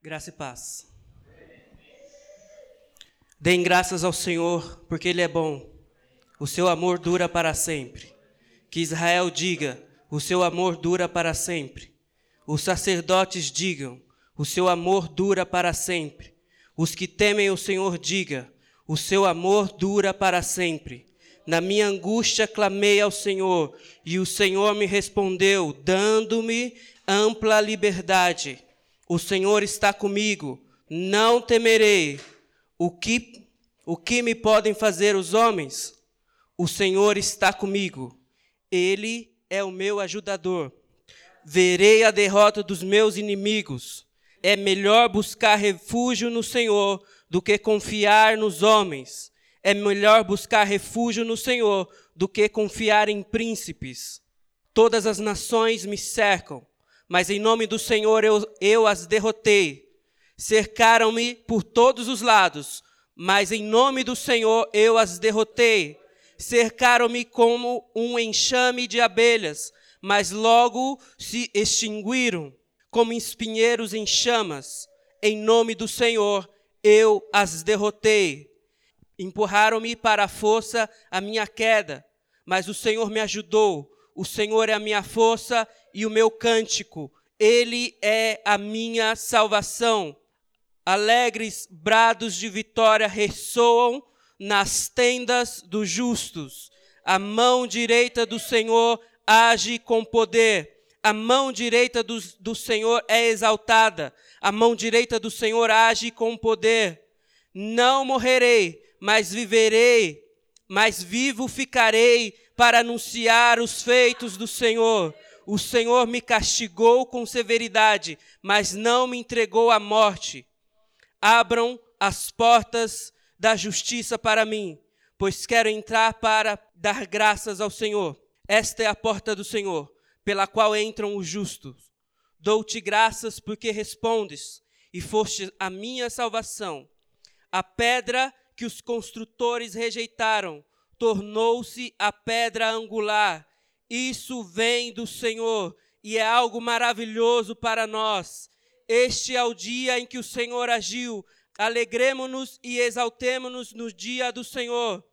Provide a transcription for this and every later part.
Graça e paz. Deem graças ao Senhor, porque Ele é bom. O seu amor dura para sempre. Que Israel diga: o seu amor dura para sempre. Os sacerdotes digam: o seu amor dura para sempre. Os que temem o Senhor diga: o seu amor dura para sempre. Na minha angústia clamei ao Senhor, e o Senhor me respondeu, dando-me ampla liberdade. O Senhor está comigo, não temerei. O que, o que me podem fazer os homens? O Senhor está comigo, Ele é o meu ajudador. Verei a derrota dos meus inimigos. É melhor buscar refúgio no Senhor do que confiar nos homens. É melhor buscar refúgio no Senhor do que confiar em príncipes. Todas as nações me cercam, mas em nome do Senhor eu, eu as derrotei. Cercaram-me por todos os lados, mas em nome do Senhor eu as derrotei. Cercaram-me como um enxame de abelhas, mas logo se extinguiram como espinheiros em chamas. Em nome do Senhor eu as derrotei. Empurraram-me para a força a minha queda, mas o Senhor me ajudou. O Senhor é a minha força e o meu cântico. Ele é a minha salvação. Alegres brados de vitória ressoam nas tendas dos justos. A mão direita do Senhor age com poder. A mão direita do, do Senhor é exaltada. A mão direita do Senhor age com poder. Não morrerei, mas viverei, mas vivo ficarei para anunciar os feitos do Senhor. O Senhor me castigou com severidade, mas não me entregou à morte. Abram as portas da justiça para mim, pois quero entrar para dar graças ao Senhor. Esta é a porta do Senhor, pela qual entram os justos. Dou-te graças porque respondes e foste a minha salvação. A pedra que os construtores rejeitaram tornou-se a pedra angular. Isso vem do Senhor e é algo maravilhoso para nós. Este é o dia em que o Senhor agiu. Alegremos-nos e exaltemo-nos no dia do Senhor.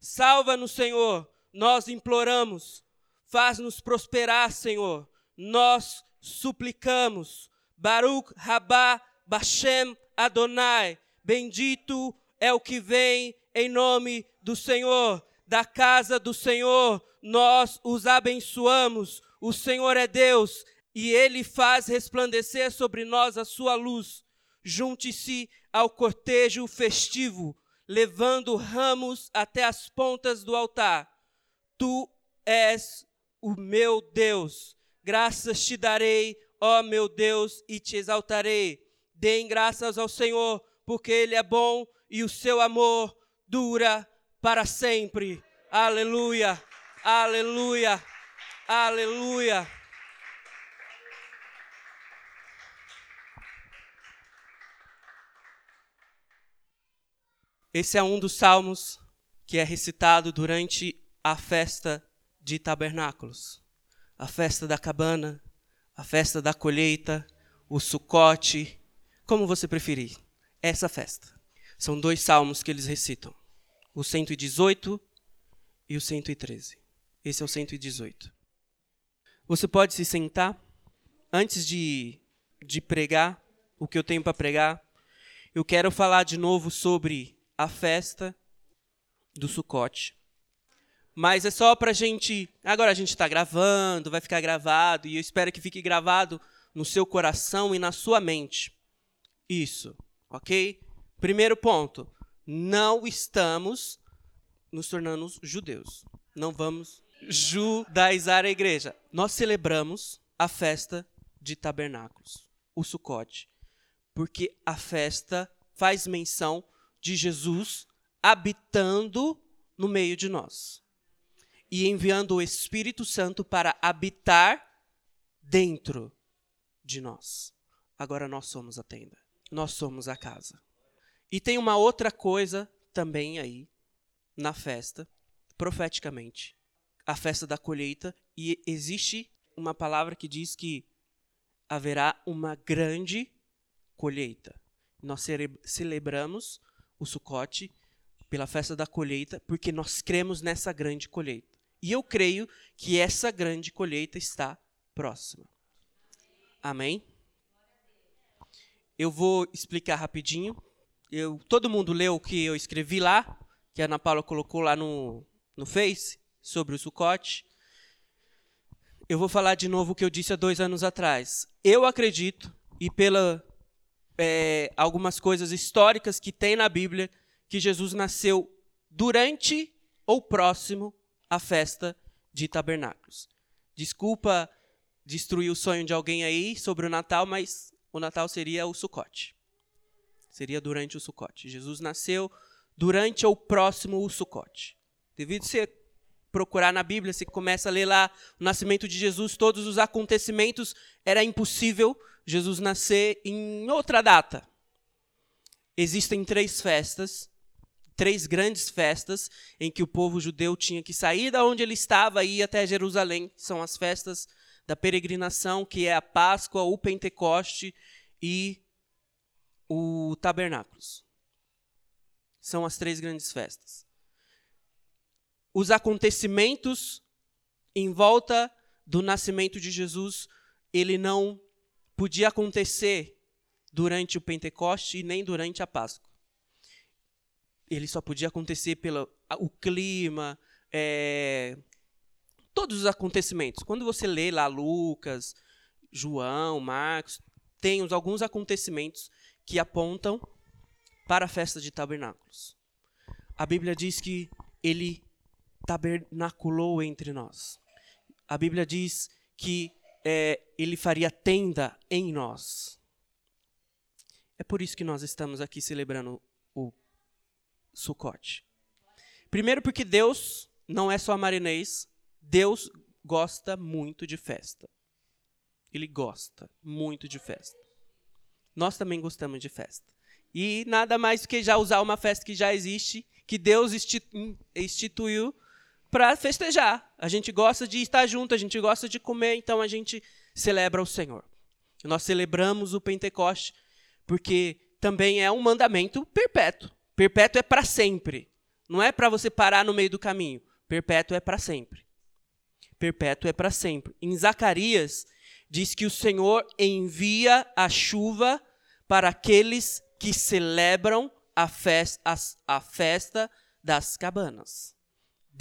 Salva-nos, Senhor, nós imploramos. Faz-nos prosperar, Senhor. Nós suplicamos. Baruch Rabá Bashem Adonai. Bendito é o que vem em nome do Senhor. Da casa do Senhor, nós os abençoamos. O Senhor é Deus e ele faz resplandecer sobre nós a sua luz. Junte-se ao cortejo festivo, levando ramos até as pontas do altar. Tu és o meu Deus. Graças te darei, ó meu Deus, e te exaltarei. Deem graças ao Senhor, porque Ele é bom e o seu amor dura para sempre. Aleluia, aleluia, aleluia. Esse é um dos salmos que é recitado durante a festa de tabernáculos, a festa da cabana, a festa da colheita, o sucote, como você preferir, essa festa. São dois salmos que eles recitam, o 118 e o 113. Esse é o 118. Você pode se sentar antes de, de pregar o que eu tenho para pregar. Eu quero falar de novo sobre a festa do Sucote. Mas é só para gente. Agora a gente está gravando, vai ficar gravado, e eu espero que fique gravado no seu coração e na sua mente. Isso, ok? Primeiro ponto: não estamos nos tornando judeus. Não vamos judaizar a igreja. Nós celebramos a festa de tabernáculos, o Sucote, porque a festa faz menção de Jesus habitando no meio de nós e enviando o Espírito Santo para habitar dentro de nós. Agora nós somos a tenda, nós somos a casa. E tem uma outra coisa também aí na festa, profeticamente, a festa da colheita, e existe uma palavra que diz que haverá uma grande colheita. Nós celebramos o Sucote pela festa da colheita, porque nós cremos nessa grande colheita. E eu creio que essa grande colheita está próxima. Amém? Eu vou explicar rapidinho. Eu, todo mundo leu o que eu escrevi lá, que a Ana Paula colocou lá no, no Face, sobre o Sucote. Eu vou falar de novo o que eu disse há dois anos atrás. Eu acredito, e pela é, algumas coisas históricas que tem na Bíblia, que Jesus nasceu durante ou próximo à festa de tabernáculos. Desculpa destruir o sonho de alguém aí sobre o Natal, mas o Natal seria o Sucote. Seria durante o Sucote. Jesus nasceu durante ou próximo o Sucote. Devido ser procurar na Bíblia, você começa a ler lá o nascimento de Jesus, todos os acontecimentos, era impossível Jesus nascer em outra data. Existem três festas, três grandes festas em que o povo judeu tinha que sair da onde ele estava e ir até Jerusalém. São as festas da peregrinação, que é a Páscoa, o Pentecoste e o Tabernáculos. São as três grandes festas. Os acontecimentos em volta do nascimento de Jesus, ele não podia acontecer durante o Pentecoste e nem durante a Páscoa. Ele só podia acontecer pelo o clima, é, todos os acontecimentos. Quando você lê lá Lucas, João, Marcos, tem alguns acontecimentos que apontam para a festa de tabernáculos. A Bíblia diz que ele tabernaculou entre nós. A Bíblia diz que é, ele faria tenda em nós. É por isso que nós estamos aqui celebrando o Sucote. Primeiro porque Deus não é só marinês, Deus gosta muito de festa. Ele gosta muito de festa. Nós também gostamos de festa. E nada mais do que já usar uma festa que já existe, que Deus instituiu para festejar. A gente gosta de estar junto, a gente gosta de comer, então a gente celebra o Senhor. Nós celebramos o Pentecoste porque também é um mandamento perpétuo. Perpétuo é para sempre. Não é para você parar no meio do caminho. Perpétuo é para sempre perpétuo é para sempre. Em Zacarias, diz que o Senhor envia a chuva para aqueles que celebram a festa, a, festa das cabanas.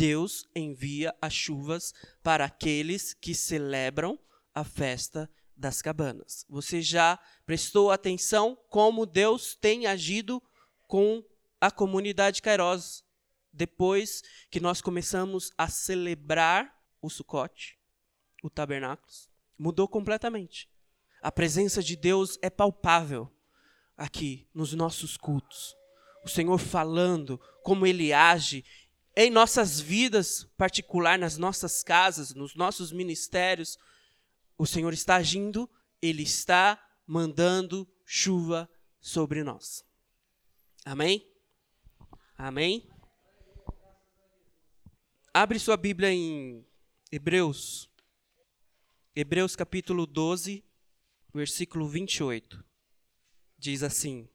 Deus envia as chuvas para aqueles que celebram a festa das cabanas. Você já prestou atenção como Deus tem agido com a comunidade Kairos depois que nós começamos a celebrar o Sucote, o tabernáculo, mudou completamente. A presença de Deus é palpável aqui nos nossos cultos. O Senhor falando como ele age em nossas vidas particular, nas nossas casas, nos nossos ministérios. O Senhor está agindo, ele está mandando chuva sobre nós. Amém? Amém? Abre sua Bíblia em Hebreus, Hebreus capítulo 12, versículo 28. Diz assim: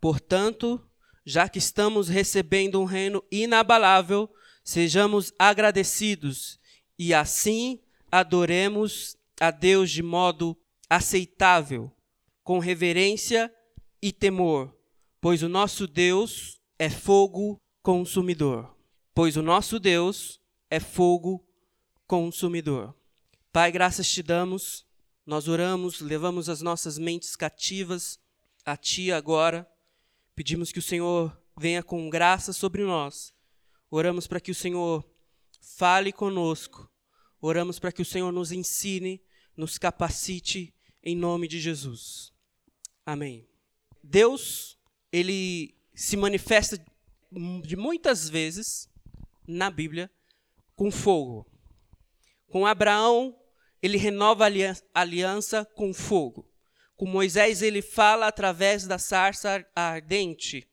Portanto, já que estamos recebendo um reino inabalável, sejamos agradecidos e assim adoremos a Deus de modo aceitável, com reverência e temor, pois o nosso Deus é fogo consumidor. Pois o nosso Deus é fogo consumidor. Pai, graças te damos, nós oramos, levamos as nossas mentes cativas a Ti agora. Pedimos que o Senhor venha com graça sobre nós. Oramos para que o Senhor fale conosco. Oramos para que o Senhor nos ensine, nos capacite em nome de Jesus. Amém. Deus, ele se manifesta de muitas vezes na Bíblia com fogo. Com Abraão, ele renova a aliança com fogo. Com Moisés, ele fala através da sarça ardente.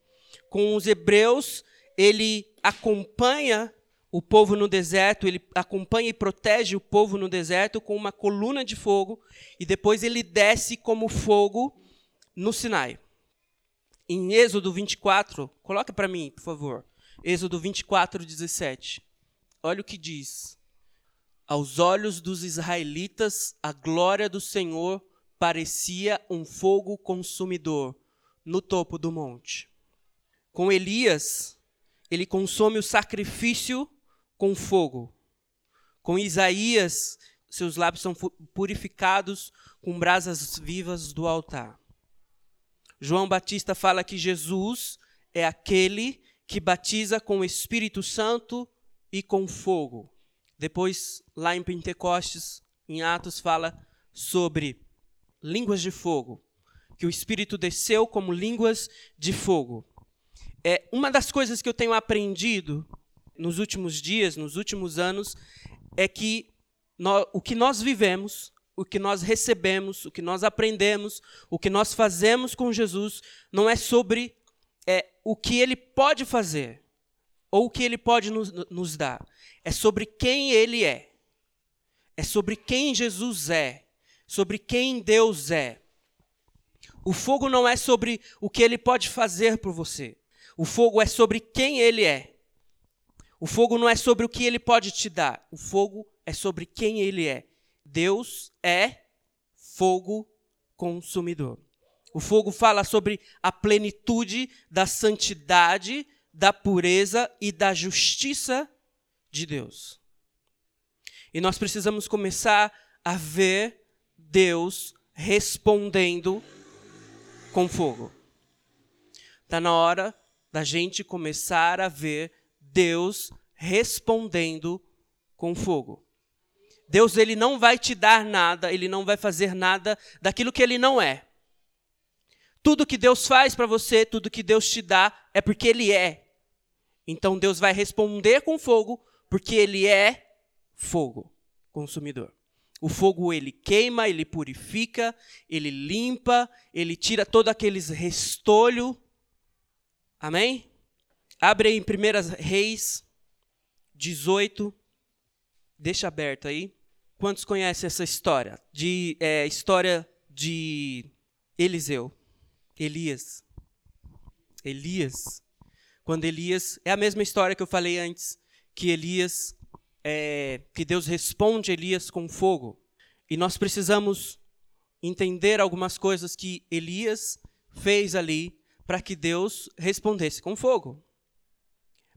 Com os hebreus, ele acompanha o povo no deserto, ele acompanha e protege o povo no deserto com uma coluna de fogo, e depois ele desce como fogo no Sinai. Em Êxodo 24, coloca para mim, por favor. Êxodo 24, 17. Olha o que diz. Aos olhos dos israelitas, a glória do Senhor parecia um fogo consumidor no topo do monte. Com Elias, ele consome o sacrifício com fogo. Com Isaías, seus lábios são purificados com brasas vivas do altar. João Batista fala que Jesus é aquele que batiza com o Espírito Santo e com fogo. Depois, lá em Pentecostes, em Atos, fala sobre línguas de fogo, que o Espírito desceu como línguas de fogo. É uma das coisas que eu tenho aprendido nos últimos dias, nos últimos anos, é que nós, o que nós vivemos, o que nós recebemos, o que nós aprendemos, o que nós fazemos com Jesus, não é sobre é, o que ele pode fazer ou o que ele pode nos, nos dar. É sobre quem ele é. É sobre quem Jesus é. Sobre quem Deus é. O fogo não é sobre o que ele pode fazer por você. O fogo é sobre quem ele é. O fogo não é sobre o que ele pode te dar. O fogo é sobre quem ele é. Deus é fogo consumidor. O fogo fala sobre a plenitude da santidade, da pureza e da justiça de Deus. E nós precisamos começar a ver Deus respondendo com fogo. Está na hora da gente começar a ver Deus respondendo com fogo. Deus ele não vai te dar nada, ele não vai fazer nada daquilo que ele não é. Tudo que Deus faz para você, tudo que Deus te dá é porque ele é. Então Deus vai responder com fogo, porque ele é fogo consumidor. O fogo ele queima, ele purifica, ele limpa, ele tira todo aqueles restolho. Amém? Abre aí em 1 Reis 18. Deixa aberto aí. Quantos conhecem essa história? De é, história de Eliseu, Elias. Elias. Quando Elias é a mesma história que eu falei antes, que Elias é, que Deus responde Elias com fogo. E nós precisamos entender algumas coisas que Elias fez ali para que Deus respondesse com fogo.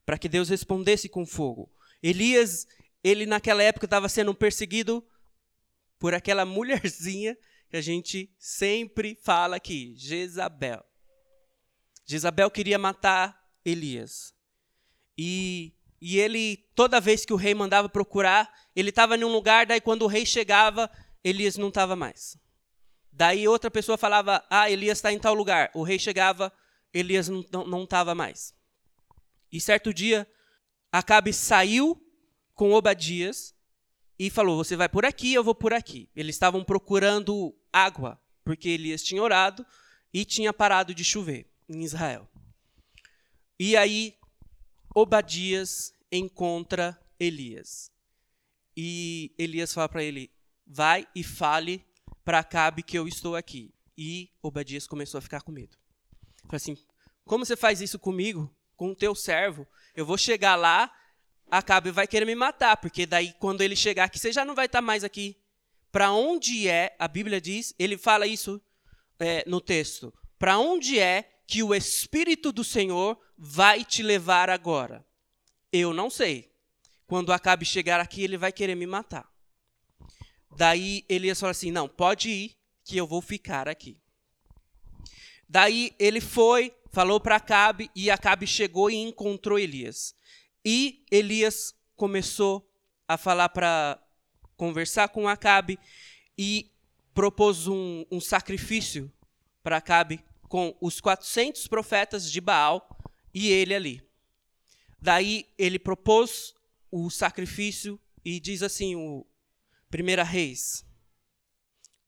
Para que Deus respondesse com fogo. Elias, ele naquela época estava sendo perseguido por aquela mulherzinha que a gente sempre fala aqui, Jezabel. Jezabel queria matar Elias. E, e ele, toda vez que o rei mandava procurar, ele estava em um lugar, daí quando o rei chegava, Elias não estava mais. Daí outra pessoa falava, ah, Elias está em tal lugar. O rei chegava, Elias não estava mais. E certo dia, Acabe saiu com Obadias e falou: Você vai por aqui, eu vou por aqui. Eles estavam procurando água, porque Elias tinha orado e tinha parado de chover em Israel. E aí, Obadias encontra Elias. E Elias fala para ele: Vai e fale para Acabe que eu estou aqui. E Obadias começou a ficar com medo. Falei assim: Como você faz isso comigo, com o teu servo? Eu vou chegar lá, Acabe vai querer me matar, porque daí quando ele chegar aqui, você já não vai estar mais aqui. Para onde é, a Bíblia diz, ele fala isso é, no texto, para onde é que o Espírito do Senhor vai te levar agora? Eu não sei. Quando Acabe chegar aqui, ele vai querer me matar. Daí Elias fala assim: não, pode ir, que eu vou ficar aqui. Daí ele foi, falou para Acabe, e Acabe chegou e encontrou Elias. E Elias começou a falar para conversar com Acabe e propôs um, um sacrifício para Acabe com os 400 profetas de Baal e ele ali. Daí ele propôs o sacrifício e diz assim o Primeira Reis,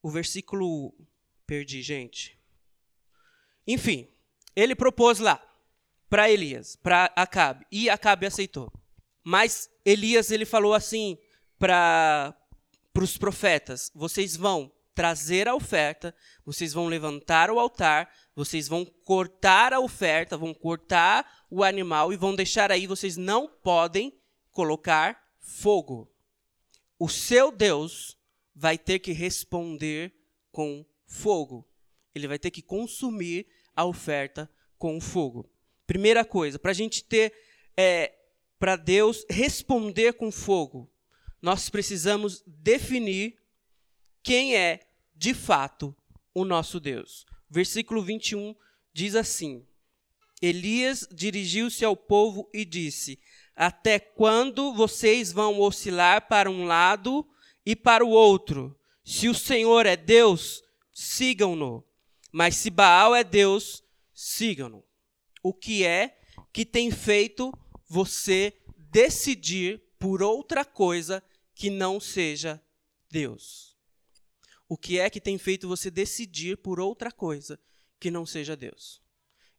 o versículo perdi, gente. Enfim, ele propôs lá para Elias, para Acabe, e Acabe aceitou. Mas Elias ele falou assim para os profetas: vocês vão trazer a oferta, vocês vão levantar o altar, vocês vão cortar a oferta, vão cortar o animal e vão deixar aí, vocês não podem colocar fogo. O seu Deus vai ter que responder com fogo. Ele vai ter que consumir a oferta com fogo. Primeira coisa, para a gente ter, é, para Deus responder com fogo, nós precisamos definir quem é, de fato, o nosso Deus. Versículo 21 diz assim: Elias dirigiu-se ao povo e disse: Até quando vocês vão oscilar para um lado e para o outro? Se o Senhor é Deus, sigam-no. Mas se Baal é Deus, sigam-no. O que é que tem feito você decidir por outra coisa que não seja Deus? O que é que tem feito você decidir por outra coisa que não seja Deus?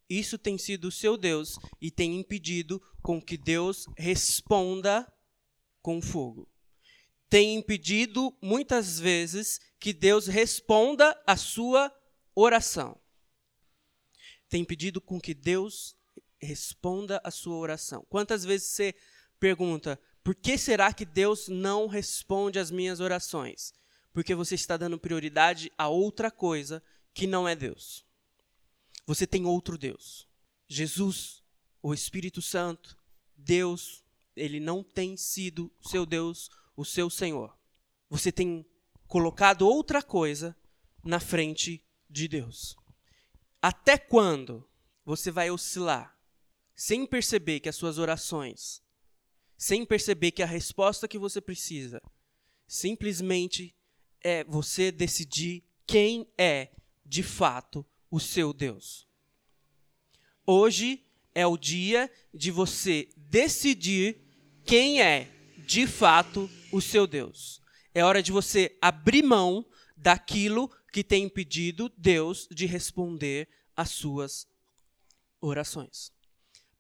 Isso tem sido o seu Deus e tem impedido com que Deus responda com fogo. Tem impedido muitas vezes que Deus responda a sua oração. Tem impedido com que Deus responda a sua oração. Quantas vezes você pergunta: por que será que Deus não responde às minhas orações? Porque você está dando prioridade a outra coisa que não é Deus. Você tem outro Deus. Jesus, o Espírito Santo, Deus, ele não tem sido seu Deus, o seu Senhor. Você tem colocado outra coisa na frente de Deus. Até quando você vai oscilar sem perceber que as suas orações, sem perceber que a resposta que você precisa, simplesmente é você decidir quem é de fato o seu Deus? Hoje é o dia de você decidir quem é de fato o seu Deus. É hora de você abrir mão daquilo que tem impedido Deus de responder às suas orações,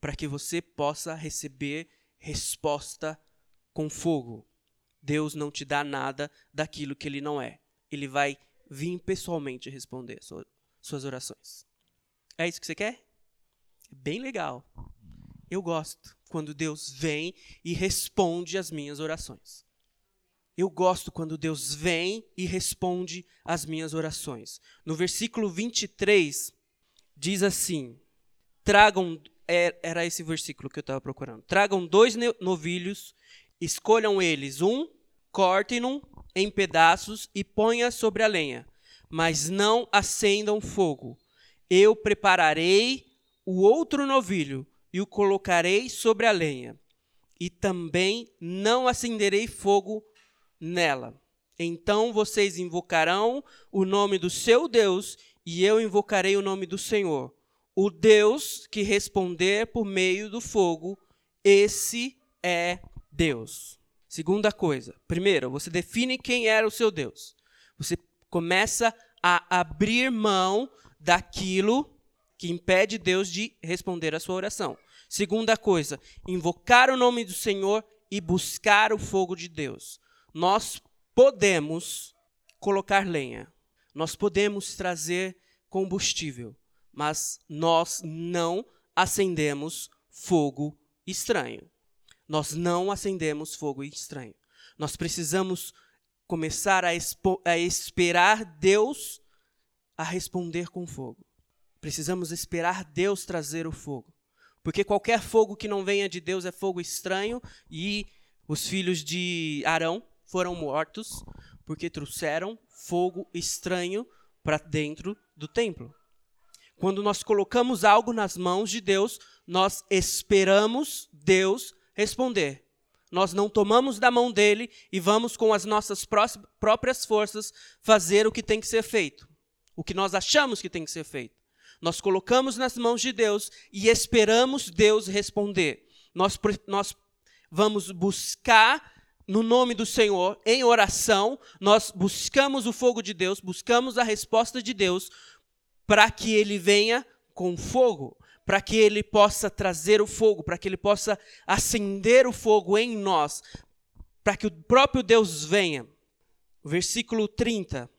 para que você possa receber resposta com fogo. Deus não te dá nada daquilo que ele não é. Ele vai vir pessoalmente responder suas orações. É isso que você quer? Bem legal. Eu gosto quando Deus vem e responde às minhas orações. Eu gosto quando Deus vem e responde às minhas orações. No versículo 23, diz assim: Tragam, é, era esse versículo que eu estava procurando. Tragam dois novilhos, escolham eles um, cortem-no em pedaços e ponha sobre a lenha, mas não acendam fogo. Eu prepararei o outro novilho e o colocarei sobre a lenha, e também não acenderei fogo nela. Então vocês invocarão o nome do seu Deus, e eu invocarei o nome do Senhor. O Deus que responder por meio do fogo, esse é Deus. Segunda coisa, primeiro, você define quem era o seu Deus. Você começa a abrir mão daquilo que impede Deus de responder a sua oração. Segunda coisa, invocar o nome do Senhor e buscar o fogo de Deus nós podemos colocar lenha, nós podemos trazer combustível, mas nós não acendemos fogo estranho. Nós não acendemos fogo estranho. Nós precisamos começar a, a esperar Deus a responder com fogo. Precisamos esperar Deus trazer o fogo. Porque qualquer fogo que não venha de Deus é fogo estranho e os filhos de Arão foram mortos porque trouxeram fogo estranho para dentro do templo. Quando nós colocamos algo nas mãos de Deus, nós esperamos Deus responder. Nós não tomamos da mão dele e vamos com as nossas próprias forças fazer o que tem que ser feito, o que nós achamos que tem que ser feito. Nós colocamos nas mãos de Deus e esperamos Deus responder. Nós, nós vamos buscar no nome do Senhor, em oração, nós buscamos o fogo de Deus, buscamos a resposta de Deus, para que ele venha com fogo, para que ele possa trazer o fogo, para que ele possa acender o fogo em nós, para que o próprio Deus venha. Versículo 30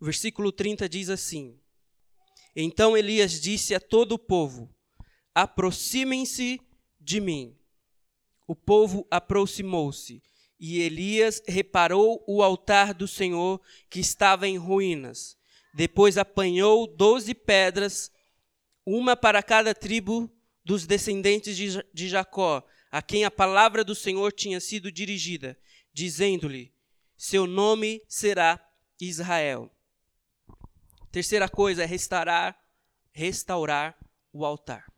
O versículo 30 diz assim: Então Elias disse a todo o povo: Aproximem-se de mim. O povo aproximou-se, e Elias reparou o altar do Senhor que estava em ruínas. Depois apanhou doze pedras, uma para cada tribo dos descendentes de Jacó, a quem a palavra do Senhor tinha sido dirigida, dizendo-lhe: Seu nome será Israel. Terceira coisa é restaurar, restaurar o altar.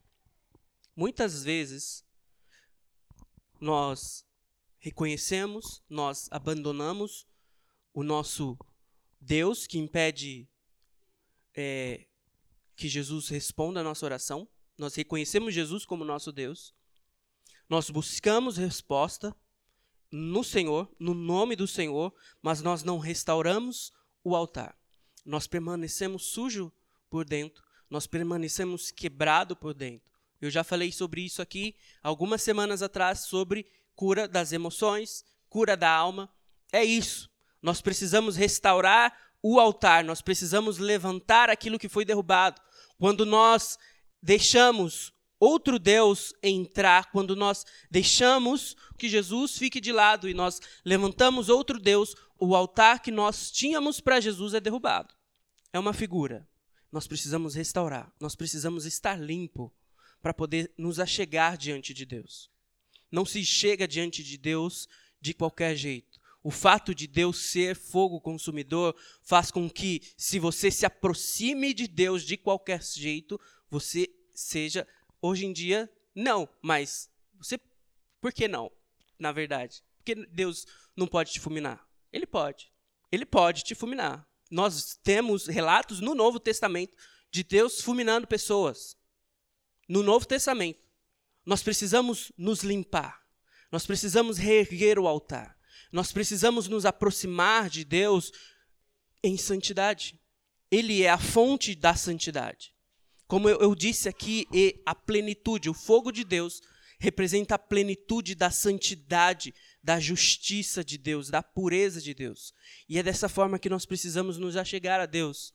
Muitas vezes nós reconhecemos, nós abandonamos o nosso Deus que impede é, que Jesus responda a nossa oração. Nós reconhecemos Jesus como nosso Deus. Nós buscamos resposta no Senhor, no nome do Senhor, mas nós não restauramos o altar. Nós permanecemos sujo por dentro, nós permanecemos quebrado por dentro. Eu já falei sobre isso aqui algumas semanas atrás sobre cura das emoções, cura da alma. É isso. Nós precisamos restaurar o altar, nós precisamos levantar aquilo que foi derrubado. Quando nós deixamos outro Deus entrar, quando nós deixamos que Jesus fique de lado e nós levantamos outro Deus, o altar que nós tínhamos para Jesus é derrubado. É uma figura. Nós precisamos restaurar, nós precisamos estar limpo para poder nos achegar diante de Deus. Não se chega diante de Deus de qualquer jeito. O fato de Deus ser fogo consumidor faz com que, se você se aproxime de Deus de qualquer jeito, você seja Hoje em dia, não, mas você. Por que não? Na verdade. Porque Deus não pode te fulminar? Ele pode. Ele pode te fulminar. Nós temos relatos no Novo Testamento de Deus fulminando pessoas. No Novo Testamento. Nós precisamos nos limpar. Nós precisamos reerguer o altar. Nós precisamos nos aproximar de Deus em santidade. Ele é a fonte da santidade. Como eu, eu disse aqui, a plenitude, o fogo de Deus, representa a plenitude da santidade, da justiça de Deus, da pureza de Deus. E é dessa forma que nós precisamos nos achegar a Deus.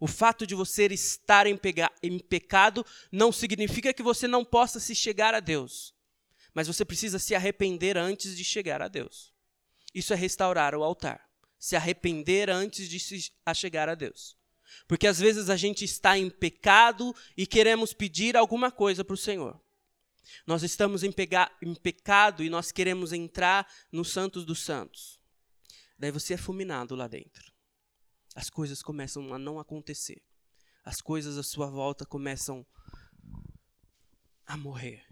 O fato de você estar em, em, pecado não significa que você não possa se chegar a Deus. Mas você precisa se arrepender antes de chegar a Deus. Isso é restaurar o altar. Se arrepender antes de se achegar a Deus. Porque às vezes a gente está em pecado e queremos pedir alguma coisa para o Senhor. Nós estamos em, em, pecado e nós queremos entrar no Santos dos Santos. Daí você é fulminado lá dentro. As coisas começam a não acontecer. As coisas à sua volta começam a morrer.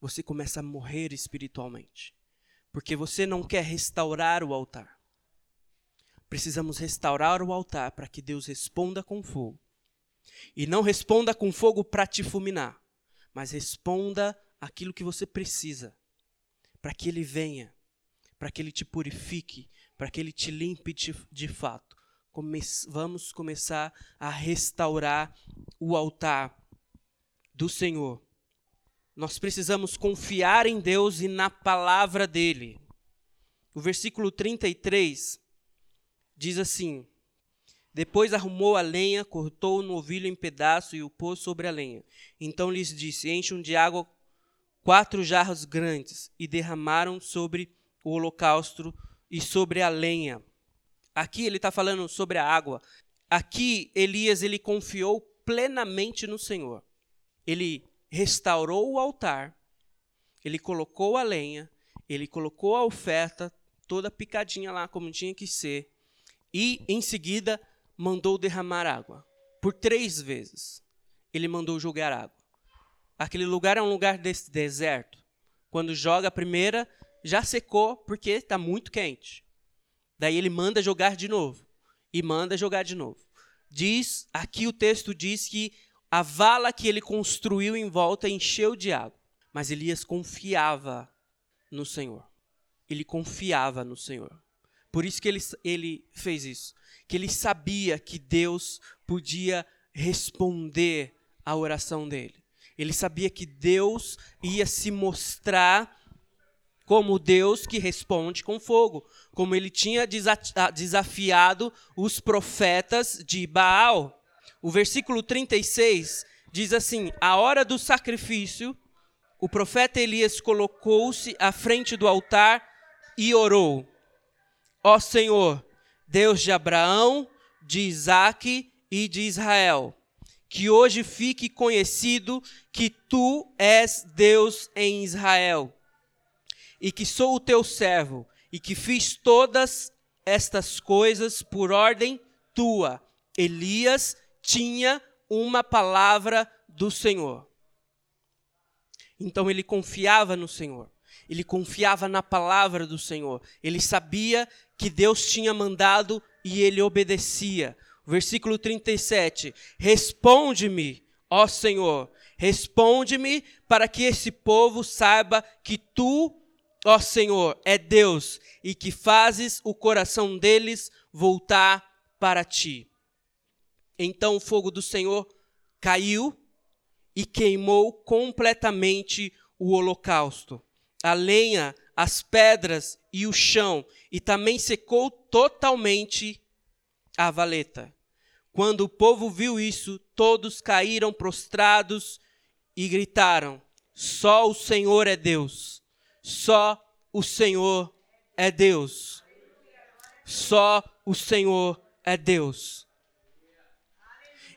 Você começa a morrer espiritualmente. Porque você não quer restaurar o altar. Precisamos restaurar o altar para que Deus responda com fogo. E não responda com fogo para te fulminar, mas responda aquilo que você precisa, para que Ele venha, para que Ele te purifique, para que Ele te limpe de, de fato. Come vamos começar a restaurar o altar do Senhor. Nós precisamos confiar em Deus e na palavra dEle. O versículo 33 diz assim: Depois arrumou a lenha, cortou o novilho em pedaços e o pôs sobre a lenha. Então lhes disse: Encham de água quatro jarros grandes e derramaram sobre o holocausto e sobre a lenha. Aqui ele está falando sobre a água. Aqui Elias ele confiou plenamente no Senhor. Ele restaurou o altar, ele colocou a lenha, ele colocou a oferta toda picadinha lá como tinha que ser e, em seguida, mandou derramar água. Por três vezes, ele mandou jogar água. Aquele lugar é um lugar desse deserto. Quando joga a primeira, já secou porque está muito quente. Daí ele manda jogar de novo. E manda jogar de novo. Diz, aqui o texto diz que a vala que ele construiu em volta encheu de água. Mas Elias confiava no Senhor. Ele confiava no Senhor. Por isso que ele, ele fez isso. Que ele sabia que Deus podia responder à oração dele. Ele sabia que Deus ia se mostrar como Deus que responde com fogo, como ele tinha desafiado os profetas de Baal. O versículo 36 diz assim: A hora do sacrifício, o profeta Elias colocou-se à frente do altar e orou: Ó Senhor, Deus de Abraão, de Isaque e de Israel, que hoje fique conhecido que tu és Deus em Israel, e que sou o teu servo, e que fiz todas estas coisas por ordem tua. Elias tinha uma palavra do Senhor. Então ele confiava no Senhor. Ele confiava na palavra do Senhor. Ele sabia que Deus tinha mandado e ele obedecia. Versículo 37. Responde-me, ó Senhor, responde-me para que esse povo saiba que tu, ó Senhor, é Deus e que fazes o coração deles voltar para ti. Então o fogo do Senhor caiu e queimou completamente o holocausto, a lenha, as pedras e o chão, e também secou totalmente a valeta. Quando o povo viu isso, todos caíram prostrados e gritaram: Só o Senhor é Deus. Só o Senhor é Deus. Só o Senhor é Deus.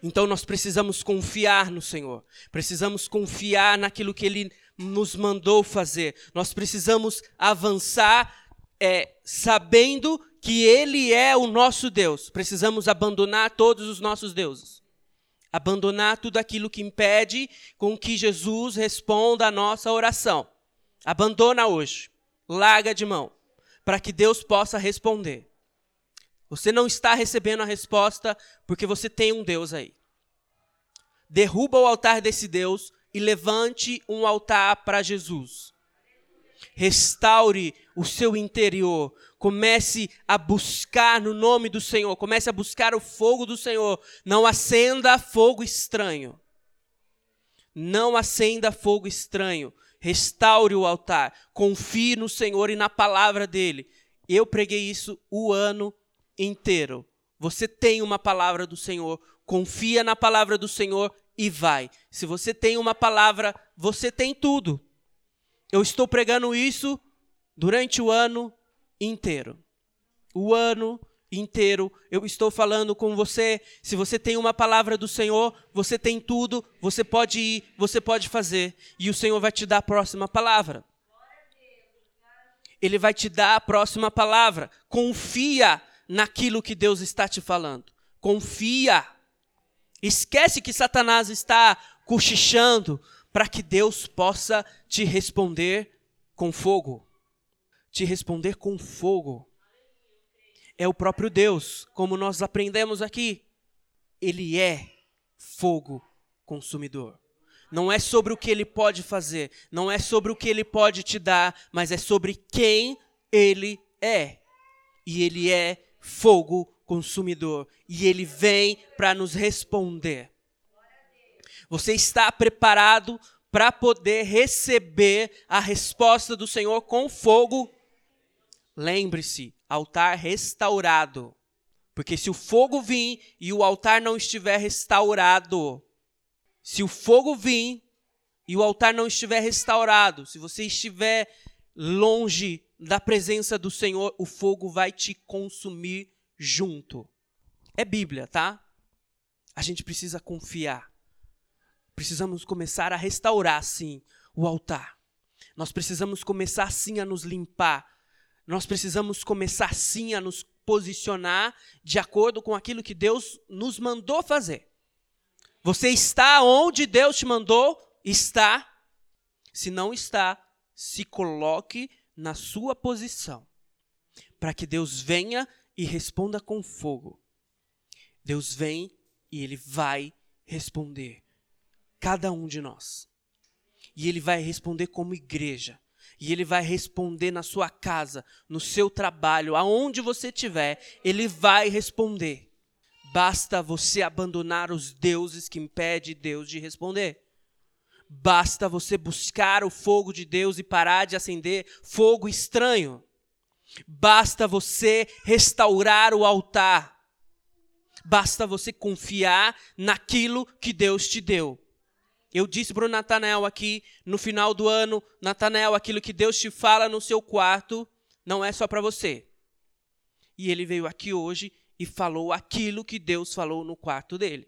Então nós precisamos confiar no Senhor, precisamos confiar naquilo que Ele nos mandou fazer, nós precisamos avançar é, sabendo que Ele é o nosso Deus, precisamos abandonar todos os nossos deuses. Abandonar tudo aquilo que impede com que Jesus responda a nossa oração. Abandona hoje. Larga de mão. Para que Deus possa responder. Você não está recebendo a resposta porque você tem um Deus aí. Derruba o altar desse Deus e levante um altar para Jesus. Restaure o seu interior. Comece a buscar no nome do Senhor. Comece a buscar o fogo do Senhor. Não acenda fogo estranho. Não acenda fogo estranho. Restaure o altar. Confie no Senhor e na palavra dele. Eu preguei isso o ano inteiro. Você tem uma palavra do Senhor, confia na palavra do Senhor e vai. Se você tem uma palavra, você tem tudo. Eu estou pregando isso durante o ano inteiro. O ano inteiro eu estou falando com você. Se você tem uma palavra do Senhor, você tem tudo, você pode ir, você pode fazer. E o Senhor vai te dar a próxima palavra. Ele vai te dar a próxima palavra. Confia naquilo que Deus está te falando. Confia. Esquece que Satanás está cochichando para que Deus possa te responder com fogo. Te responder com fogo. É o próprio Deus, como nós aprendemos aqui. Ele é fogo consumidor. Não é sobre o que ele pode fazer, não é sobre o que ele pode te dar, mas é sobre quem ele é. E ele é fogo consumidor e ele vem para nos responder. Você está preparado para poder receber a resposta do Senhor com fogo? Lembre-se, altar restaurado. Porque se o fogo vir e o altar não estiver restaurado, se o fogo vir e o altar não estiver restaurado, se você estiver longe da presença do Senhor, o fogo vai te consumir junto. É Bíblia, tá? A gente precisa confiar. Precisamos começar a restaurar, sim, o altar. Nós precisamos começar, sim, a nos limpar. Nós precisamos começar, sim, a nos posicionar de acordo com aquilo que Deus nos mandou fazer. Você está onde Deus te mandou? Está. Se não está, se coloque na sua posição, para que Deus venha e responda com fogo. Deus vem e ele vai responder cada um de nós. E ele vai responder como igreja. E ele vai responder na sua casa, no seu trabalho, aonde você estiver, ele vai responder. Basta você abandonar os deuses que impedem Deus de responder. Basta você buscar o fogo de Deus e parar de acender fogo estranho. Basta você restaurar o altar. Basta você confiar naquilo que Deus te deu. Eu disse para o Natanael aqui no final do ano: Natanael, aquilo que Deus te fala no seu quarto não é só para você. E ele veio aqui hoje e falou aquilo que Deus falou no quarto dele.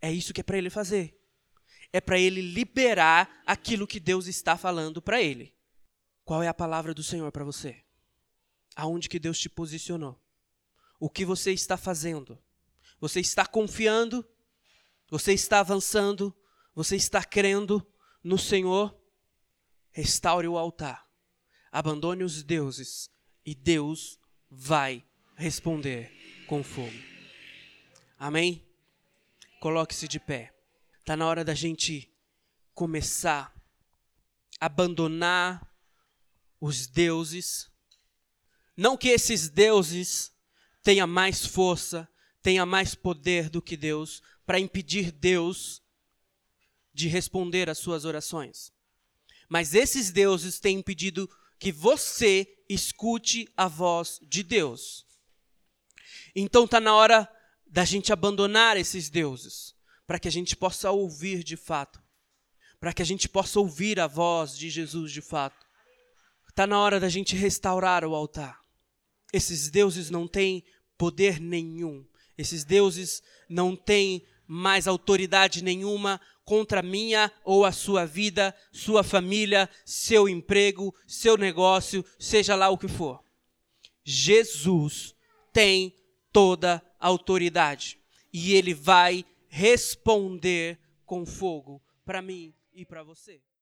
É isso que é para ele fazer. É para ele liberar aquilo que Deus está falando para ele. Qual é a palavra do Senhor para você? Aonde que Deus te posicionou? O que você está fazendo? Você está confiando? Você está avançando? Você está crendo no Senhor? Restaure o altar. Abandone os deuses e Deus vai responder com fogo. Amém? Coloque-se de pé. Está na hora da gente começar a abandonar os deuses. Não que esses deuses tenham mais força, tenham mais poder do que Deus, para impedir Deus de responder às suas orações. Mas esses deuses têm impedido que você escute a voz de Deus. Então está na hora da gente abandonar esses deuses, para que a gente possa ouvir de fato, para que a gente possa ouvir a voz de Jesus de fato. Está na hora da gente restaurar o altar. Esses deuses não têm poder nenhum, esses deuses não têm mais autoridade nenhuma contra minha ou a sua vida, sua família, seu emprego, seu negócio, seja lá o que for. Jesus tem toda a autoridade. E ele vai responder com fogo para mim e para você.